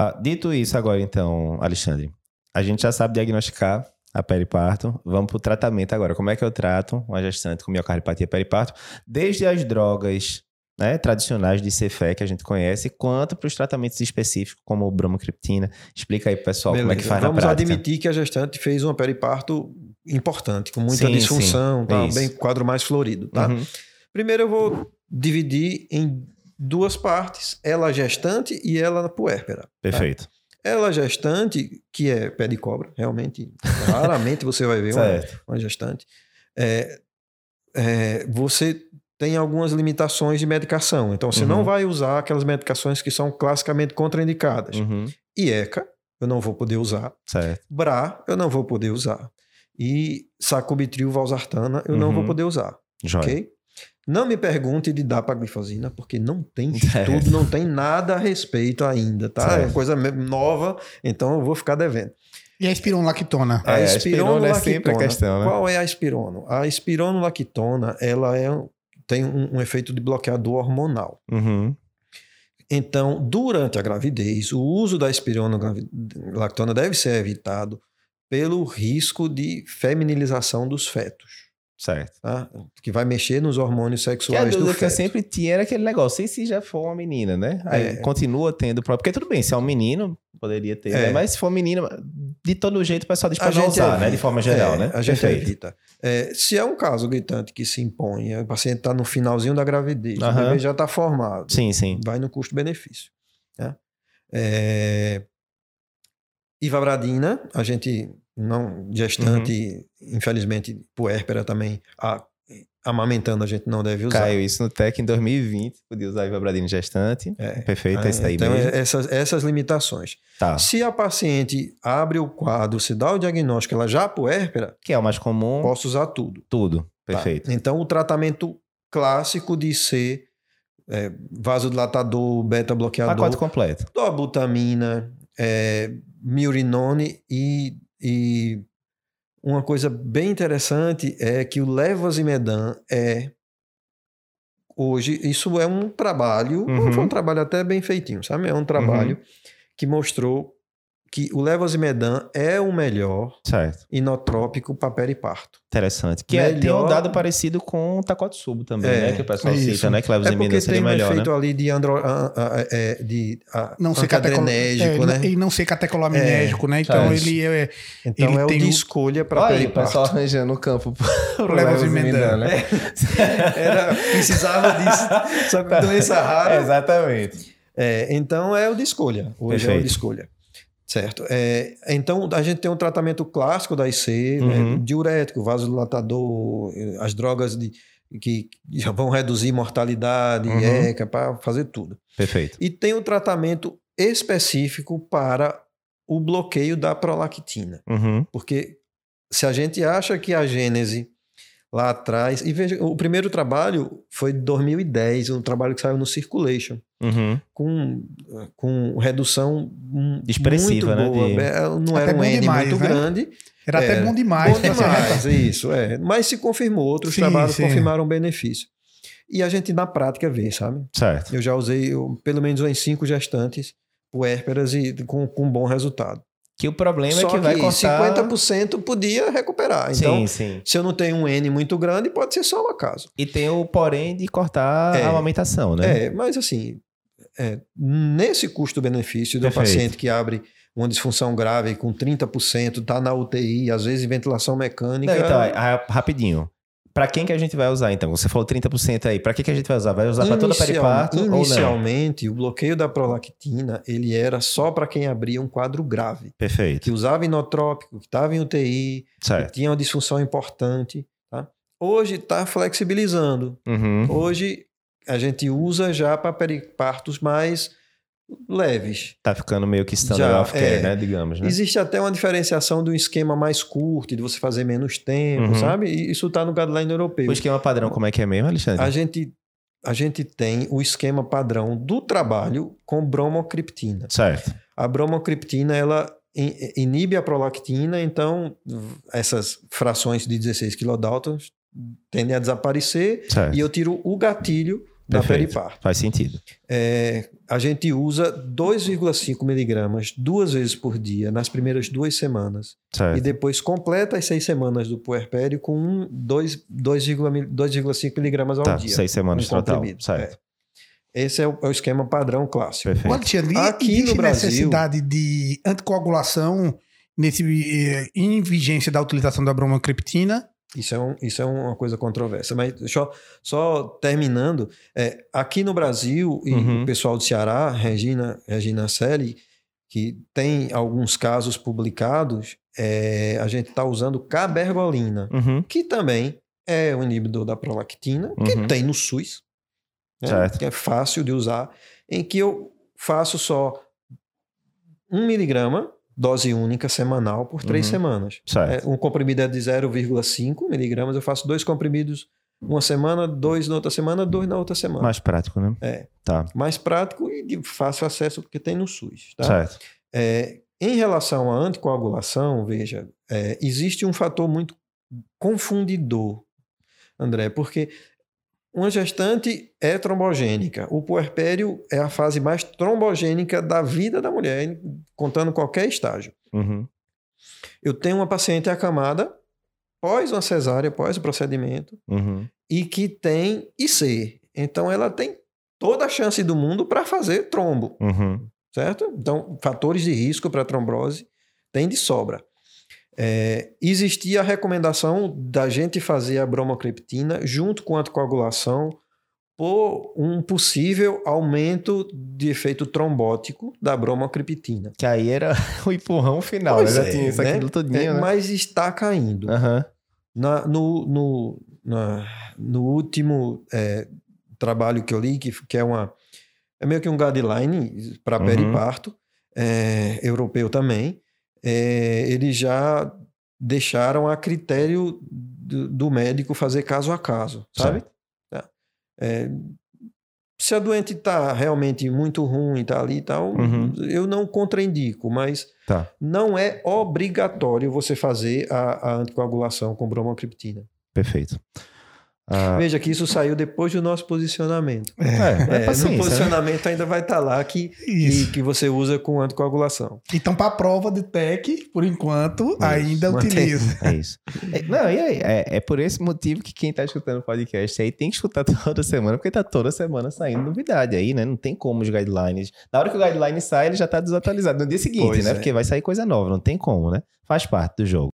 Ah, dito isso agora, então, Alexandre, a gente já sabe diagnosticar a periparto. Vamos para o tratamento agora. Como é que eu trato uma gestante com miocardiopatia periparto? Desde as drogas né, tradicionais de Cefé que a gente conhece, quanto para os tratamentos específicos, como o bromocriptina. Explica aí pro pessoal Beleza. como é que faz Vamos na prática. admitir que a gestante fez um periparto importante, com muita Sim, disfunção, sim. tá? Bem quadro mais florido. Tá? Uhum. Primeiro eu vou dividir em duas partes, ela gestante e ela puérpera. Perfeito. Ela gestante, que é pé de cobra, realmente, raramente você vai ver uma, uma gestante. É, é, você tem algumas limitações de medicação. Então, você Uhum. não vai usar aquelas medicações que são classicamente contraindicadas. Uhum. IECA, eu não vou poder usar. Certo. BRA, eu não vou poder usar. E sacubitril valsartana, eu não Uhum. vou poder usar. Joia. Ok? Não me pergunte de dapaglifosina, porque não tem Certo. estudo, não tem nada a respeito ainda, tá? É Certo. uma coisa nova, então eu vou ficar devendo. E a espironolactona? É, a espirona é sempre a espironolactona. questão, né? Qual é a espirono? A espironolactona, ela é, tem um, um efeito de bloqueador hormonal. Uhum. Então, durante a gravidez, o uso da espironolactona deve ser evitado pelo risco de feminilização dos fetos, Certo. tá? Que vai mexer nos hormônios Que a sexuais do dúvida que eu feto. sempre tinha era aquele negócio, e se já for uma menina, né? Aí É. continua tendo problema. Porque tudo bem, se é um menino, poderia ter, É. né? Mas se for menino, de todo jeito o pessoal diz pra A não gente usar, né? evita. De forma geral, É, né? A gente Perfeito. evita. É, se é um caso gritante que se impõe, o paciente está no finalzinho da gravidez, o bebê já está formado, Sim, sim. vai no custo-benefício. Né? É... Ivabradina, a gente não, gestante, infelizmente, puérpera também, a, amamentando a gente não deve usar. Caiu isso no TEC em 2020, podia usar Ivabradina gestante. É. Perfeito, esse daí então, mesmo. essas, essas limitações. Tá. Se a paciente abre o quadro, se dá o diagnóstico, ela já puérpera, Que é o mais comum, posso usar tudo. tudo. Tá? Perfeito. Então, o tratamento clássico de ser é, vasodilatador, beta-bloqueador, Pacote completo. dobutamina, é, miurinone e, e uma coisa bem interessante é que o levosimedan é hoje isso é um trabalho, Uhum. foi um trabalho até bem feitinho, sabe? É um trabalho que mostrou que o levosimedan é o melhor Certo. inotrópico para periparto. Interessante. Que é, tem um Melhor- dado parecido com o Takotsubo também, É, né? Que o pessoal isso. cita, né? Que É porque emendas seria tem um melhor, efeito né? ali de andro, a- a- é, de a- Não ser catecol... antadrenérgico, é, né? E não ser catecolaminérgico, né? Então É. ele é. Então ele é o tem de o- escolha para Olha aí, o periparto. pessoal arranjando o campo pro Leva Levos os Emendan, emendando. né? Era, precisava disso. Só que doença rara. Exatamente. É, então é o de escolha. Hoje é o Perfeito. de escolha. Certo. É, então a gente tem um tratamento clássico da IC, Uhum. né, diurético, vasodilatador, eh, as drogas de, que já vão reduzir mortalidade, Uhum. ECA, para fazer tudo. Perfeito. E tem um tratamento específico para o bloqueio da prolactina. Uhum. Porque se a gente acha que a gênese lá atrás. E veja, o primeiro trabalho foi de 2010, um trabalho que saiu no Circulation, Uhum. com, com redução Expressiva, né, de- É, Não Até era um N demais, muito né? grande. Era até É, bom demais. Bom ser- demais, isso, é. Mas se confirmou, outros Sim, trabalhos sim. confirmaram o benefício. E a gente na prática vê, sabe? Certo. Eu já usei eu, pelo menos em cinco gestantes puérperas e com, com bom resultado. Que o problema Só é que vai cortar... 50% podia recuperar. Então, Sim, sim. se eu não tenho um N muito grande, pode ser só um acaso. E tem o porém de cortar É. a amamentação, né? É, mas assim, é, nesse custo-benefício do Perfeito. paciente que abre uma disfunção grave com 30%, está na UTI, às vezes em ventilação mecânica. Não, então, rapidinho. Pra quem que a gente vai usar, então? Você falou 30% aí. Pra que, que a gente vai usar? Vai usar pra toda periparto ou não? Inicialmente, o bloqueio da prolactina, ele era só para quem abria um quadro grave, que Perfeito. usava inotrópico, que estava em UTI, que Certo. tinha uma disfunção importante. Tá? Hoje está flexibilizando. Uhum. Hoje a gente usa já para peripartos mais leves. Tá ficando meio que standard of care, é. né? Digamos, né? Existe até uma diferenciação de um esquema mais curto, de você fazer menos tempo, Uhum. sabe? E isso está no guideline europeu. O esquema padrão, como é que é mesmo, Alexandre? A gente, a gente tem o esquema padrão do trabalho com bromocriptina. Certo. A bromocriptina, ela in- inibe a prolactina, então essas frações de 16 kilodaltons tendem a desaparecer Certo. e eu tiro o gatilho da periparto. Faz sentido. É, a gente usa 2,5 miligramas duas vezes por dia nas primeiras duas semanas. Certo. E depois completa as seis semanas do puerpério com um, dois- 2,5 2,5 miligramas ao Tá, dia. seis semanas um total. comprimido. Certo. É. Esse é o, é o esquema padrão clássico. Perfeito. Alexandre, Aqui existe no Brasil- necessidade de anticoagulação nesse, eh, em vigência da utilização da bromocriptina? Isso é, um- isso é uma coisa controversa. Mas eu- só terminando, é, aqui no Brasil, e Uhum. o pessoal do Ceará, Regina, Regina Selle, que tem alguns casos publicados, é, a gente está usando cabergolina, Uhum. que também é um inibidor da prolactina, que Uhum. tem no SUS, né, que é fácil de usar, em que eu faço só um miligrama, dose única semanal, por três Uhum. semanas. Certo. É, um comprimido é de 0,5 miligramas, eu faço dois comprimidos uma semana, dois na outra semana, dois na outra semana. Mais prático, né? É. Tá. Mais prático e de fácil acesso porque tem no SUS. Tá? Certo. É, em relação à anticoagulação, veja, é, existe um fator muito confundidor, André, porque uma gestante é trombogênica. O puerpério é a fase mais trombogênica da vida da mulher, contando qualquer estágio. Uhum. Eu tenho uma paciente acamada pós uma cesárea, pós o procedimento, Uhum. e que tem IC. Então ela tem toda a chance do mundo para fazer trombo, Uhum. certo? Então, fatores de risco para trombose tem de sobra. É, existia a recomendação da gente fazer a bromocriptina junto com a anticoagulação por um possível aumento de efeito trombótico da bromocriptina. Que aí era o empurrão final, Pois né? Já é, tinha isso né? aqui É, né? Mas está caindo. Aham. Na- no, no, na- no último é, trabalho que eu li, que, que é uma é meio que um guideline para Uhum. periparto, é, europeu também, é, eles já deixaram a critério do, do médico fazer caso a caso, sabe? É, se a doente está realmente muito ruim, está ali e tal, Uhum. eu não contraindico, mas Tá. não é obrigatório você fazer a, a anticoagulação com bromocriptina. Perfeito. Ah, Veja que isso saiu depois do nosso posicionamento. é, é, É, paciência, no né? posicionamento ainda vai estar lá que, que, Isso. que você usa com anticoagulação. Então, para a prova de TEC, por enquanto, ainda mantém. utiliza. É isso. É, não, e aí? É, é por esse motivo que quem tá escutando o podcast aí tem que escutar toda semana, porque tá toda semana saindo novidade aí, né? Não tem como os guidelines. Na hora que o guideline sai, ele já tá desatualizado. No dia seguinte, Pois né? é. Porque vai sair coisa nova, não tem como, né? Faz parte do jogo.